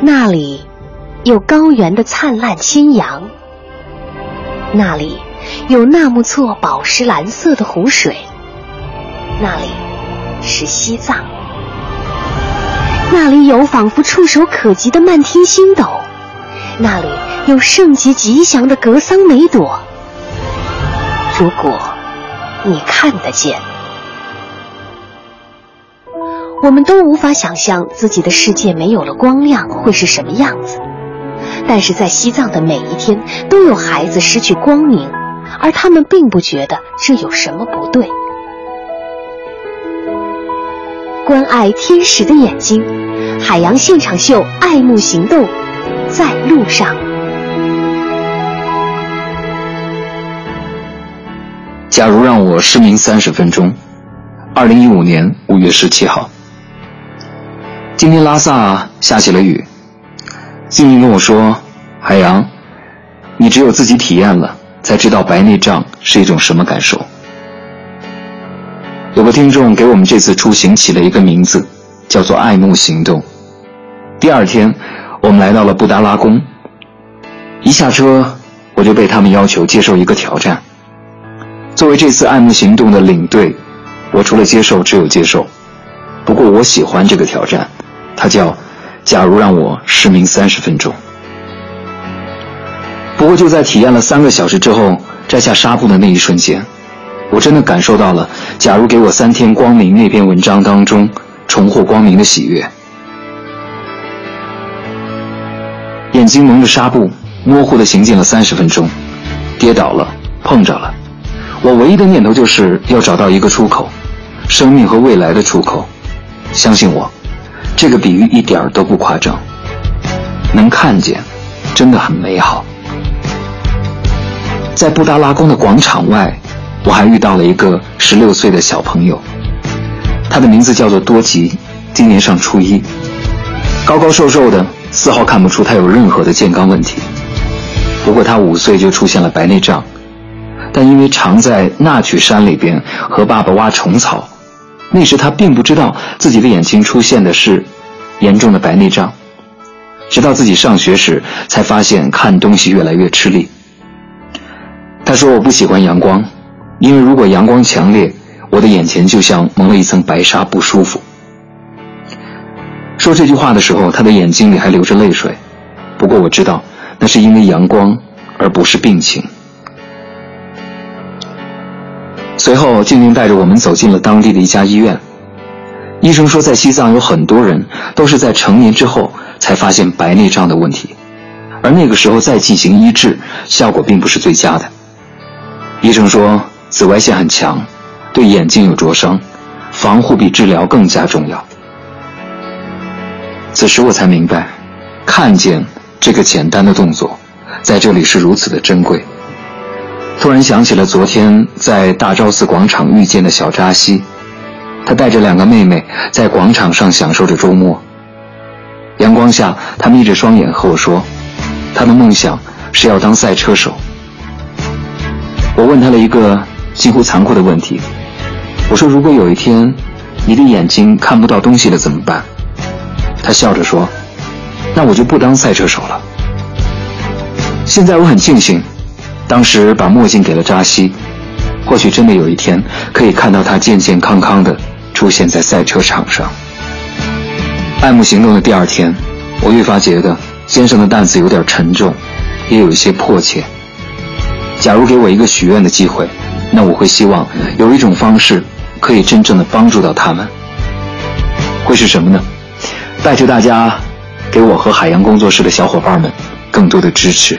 那里有高原的灿烂青阳，那里有纳木错宝石蓝色的湖水，那里是西藏，那里有仿佛触手可及的漫天星斗，那里有圣洁吉祥的格桑梅朵。如果你看得见。我们都无法想象自己的世界没有了光亮会是什么样子，但是在西藏的每一天都有孩子失去光明，而他们并不觉得这有什么不对。关爱天使的眼睛，海洋现场秀，爱慕行动，在路上。假如让我失明三十分钟，二零一五年五月十七号。今天拉萨下起了雨，静静跟我说：“海洋，你只有自己体验了，才知道白内障是一种什么感受。”有个听众给我们这次出行起了一个名字，叫做“爱慕行动”。第二天，我们来到了布达拉宫，一下车我就被他们要求接受一个挑战。作为这次爱慕行动的领队，我除了接受，只有接受。不过我喜欢这个挑战。它叫“假如让我失明三十分钟”。不过就在体验了三个小时之后，摘下纱布的那一瞬间，我真的感受到了“假如给我三天光明”那篇文章当中重获光明的喜悦。眼睛蒙着纱布，模糊的行进了三十分钟，跌倒了，碰着了。我唯一的念头就是要找到一个出口，生命和未来的出口。相信我。这个比喻一点都不夸张，能看见，真的很美好。在布达拉宫的广场外，我还遇到了一个十六岁的小朋友，他的名字叫做多吉，今年上初一，高高瘦瘦的，丝毫看不出他有任何的健康问题。不过他五岁就出现了白内障，但因为常在那曲山里边和爸爸挖虫草。那时他并不知道自己的眼睛出现的是严重的白内障，直到自己上学时才发现看东西越来越吃力。他说：“我不喜欢阳光，因为如果阳光强烈，我的眼前就像蒙了一层白纱，不舒服。”说这句话的时候，他的眼睛里还流着泪水。不过我知道，那是因为阳光，而不是病情。随后，静静带着我们走进了当地的一家医院。医生说，在西藏有很多人都是在成年之后才发现白内障的问题，而那个时候再进行医治，效果并不是最佳的。医生说，紫外线很强，对眼睛有灼伤，防护比治疗更加重要。此时我才明白，看见这个简单的动作，在这里是如此的珍贵。突然想起了昨天在大昭寺广场遇见的小扎西，他带着两个妹妹在广场上享受着周末。阳光下，他眯着双眼和我说：“他的梦想是要当赛车手。”我问他了一个几乎残酷的问题：“我说，如果有一天你的眼睛看不到东西了怎么办？”他笑着说：“那我就不当赛车手了。”现在我很庆幸。当时把墨镜给了扎西，或许真的有一天可以看到他健健康康的出现在赛车场上。爱慕行动的第二天，我愈发觉得先生的担子有点沉重，也有一些迫切。假如给我一个许愿的机会，那我会希望有一种方式可以真正的帮助到他们。会是什么呢？带着大家，给我和海洋工作室的小伙伴们更多的支持。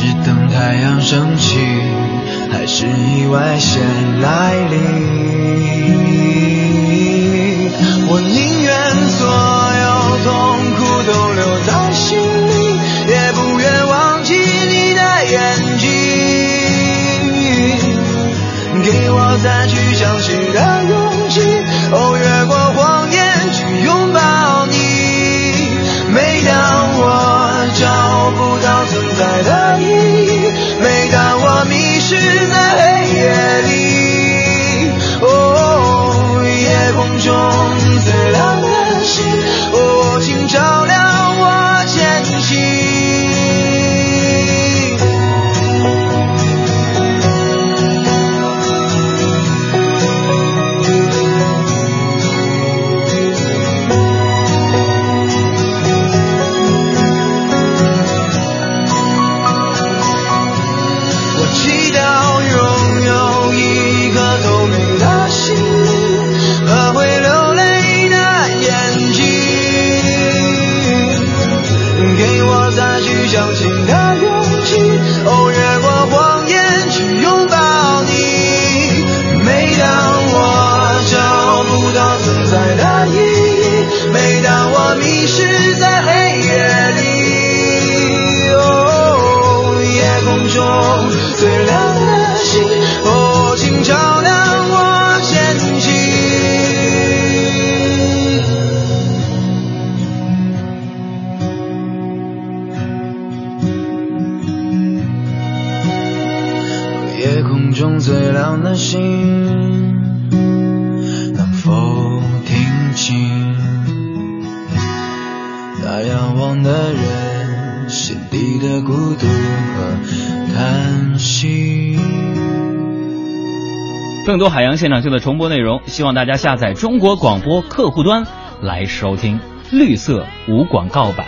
是等太阳升起，还是意外先来临？夜空中最亮的星，能否听清那仰望的人心底的孤独和叹息？更多海洋现场秀的重播内容，希望大家下载中国广播客户端来收听绿色无广告版。